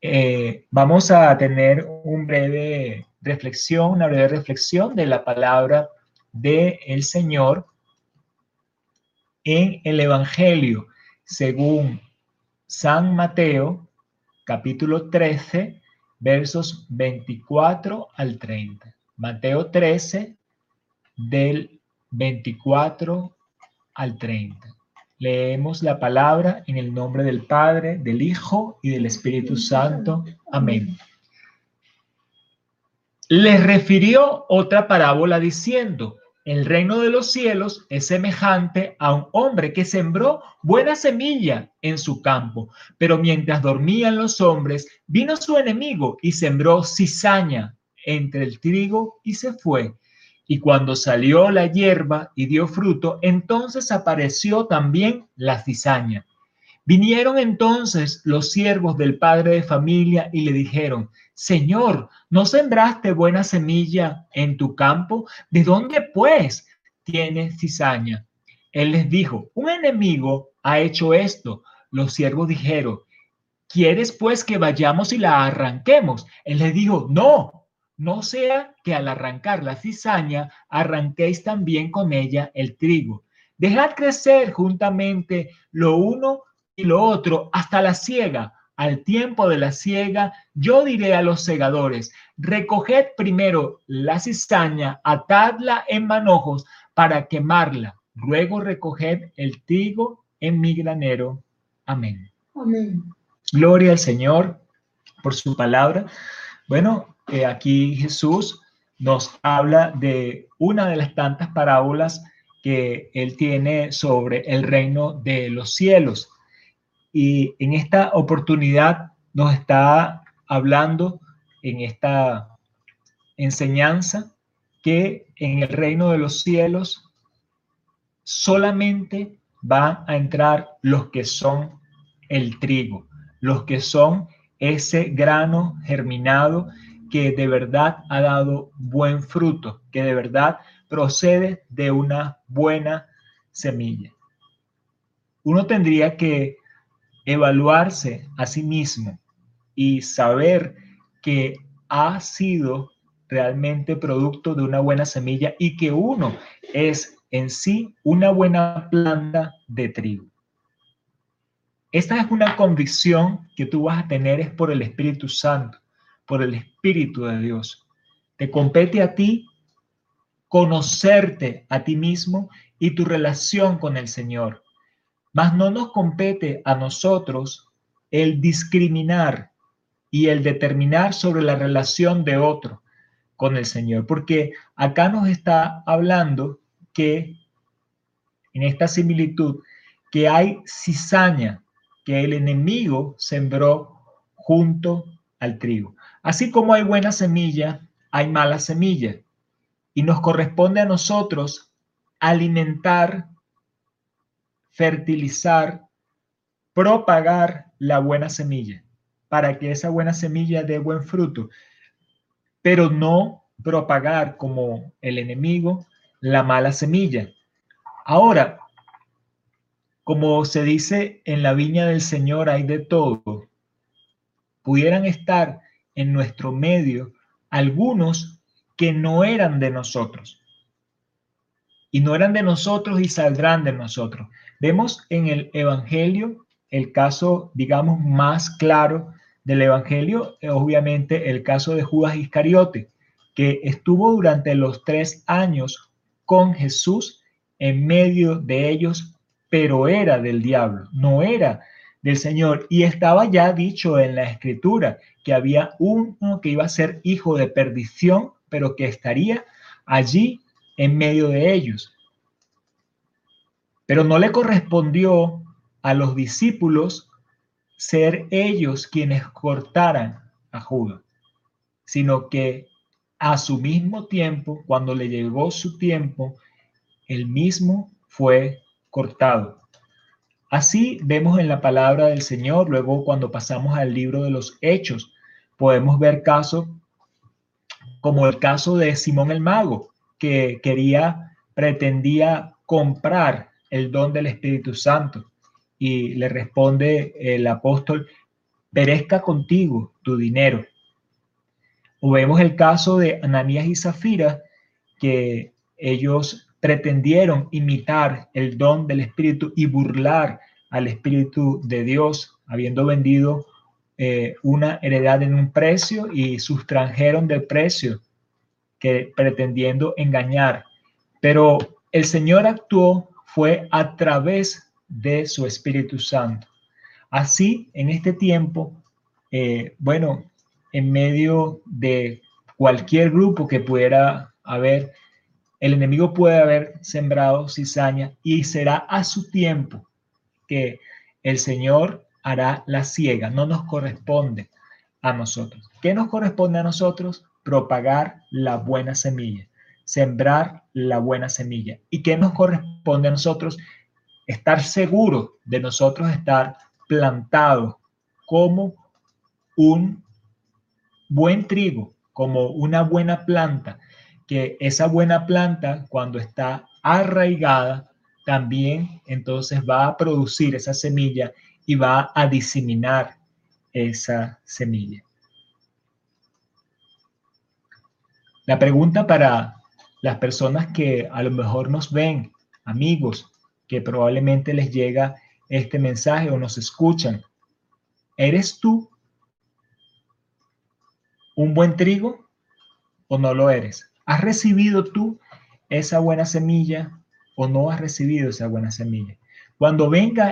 eh, vamos a tener un breve reflexión, una breve reflexión de la palabra del el Señor en el Evangelio según San Mateo, capítulo 13, versos 24 al 30. Mateo 13, del 24 al 30. Leemos la palabra en el nombre del Padre, del Hijo y del Espíritu Santo. Amén. Les refirió otra parábola diciendo, el reino de los cielos es semejante a un hombre que sembró buena semilla en su campo, pero mientras dormían los hombres, vino su enemigo y sembró cizaña entre el trigo y se fue. Y cuando salió la hierba y dio fruto, entonces apareció también la cizaña. Vinieron entonces los siervos del padre de familia y le dijeron, Señor, ¿no sembraste buena semilla en tu campo? ¿De dónde pues tiene cizaña? Él les dijo, un enemigo ha hecho esto. Los siervos dijeron, ¿quieres pues que vayamos y la arranquemos? Él les dijo, no, no sea que al arrancar la cizaña arranquéis también con ella el trigo. Dejad crecer juntamente lo uno y lo otro hasta la siega. Al tiempo de la siega, yo diré a los segadores, recoged primero la cizaña, atadla en manojos para quemarla. Luego recoged el trigo en mi granero. Amén. Amén. Gloria al Señor por su palabra. Bueno, aquí Jesús nos habla de una de las tantas parábolas que él tiene sobre el reino de los cielos. Y en esta oportunidad nos está hablando en esta enseñanza que en el reino de los cielos solamente van a entrar los que son el trigo, los que son ese grano germinado que de verdad ha dado buen fruto, que de verdad procede de una buena semilla. Uno tendría que evaluarse a sí mismo y saber que ha sido realmente producto de una buena semilla y que uno es en sí una buena planta de trigo. Esta es una convicción que tú vas a tener es por el Espíritu Santo por el Espíritu de Dios. Te compete a ti conocerte a ti mismo y tu relación con el Señor. Mas no nos compete a nosotros el discriminar y el determinar sobre la relación de otro con el Señor, porque acá nos está hablando que en esta similitud que hay cizaña que el enemigo sembró junto al trigo. Así como hay buena semilla, hay mala semilla. Y nos corresponde a nosotros alimentar, fertilizar, propagar la buena semilla para que esa buena semilla dé buen fruto, pero no propagar como el enemigo la mala semilla. Ahora, como se dice en la viña del Señor hay de todo, pudieran estar en nuestro medio algunos que no eran de nosotros. Y no eran de nosotros y saldrán de nosotros. Vemos en el Evangelio el caso, digamos, más claro del Evangelio, obviamente el caso de Judas Iscariote, que estuvo durante los tres años con Jesús en medio de ellos, pero era del diablo, no era del Señor. Y estaba ya dicho en la escritura que había uno que iba a ser hijo de perdición, pero que estaría allí en medio de ellos. Pero no le correspondió a los discípulos ser ellos quienes cortaran a Judas, sino que a su mismo tiempo, cuando le llegó su tiempo, el mismo fue cortado. Así vemos en la palabra del Señor, luego cuando pasamos al libro de los hechos, podemos ver casos como el caso de Simón el Mago, que quería, pretendía comprar el don del Espíritu Santo. Y le responde el apóstol, perezca contigo tu dinero. O vemos el caso de Ananías y Zafira, que ellos pretendieron imitar el don del Espíritu y burlar al Espíritu de Dios, habiendo vendido eh, una heredad en un precio y sustrajeron del precio que pretendiendo engañar. Pero el Señor actuó fue a través de su Espíritu Santo. Así, en este tiempo, eh, bueno, en medio de cualquier grupo que pudiera haber, el enemigo puede haber sembrado cizaña y será a su tiempo que el Señor hará la ciega, no nos corresponde a nosotros. ¿Qué nos corresponde a nosotros? Propagar la buena semilla, sembrar la buena semilla. ¿Y qué nos corresponde a nosotros? Estar seguros de nosotros estar plantados como un buen trigo, como una buena planta, que esa buena planta cuando está arraigada, también entonces va a producir esa semilla y va a diseminar esa semilla. La pregunta para las personas que a lo mejor nos ven, amigos, que probablemente les llega este mensaje o nos escuchan, ¿eres tú un buen trigo o no lo eres? ¿Has recibido tú esa buena semilla o no has recibido esa buena semilla? Cuando venga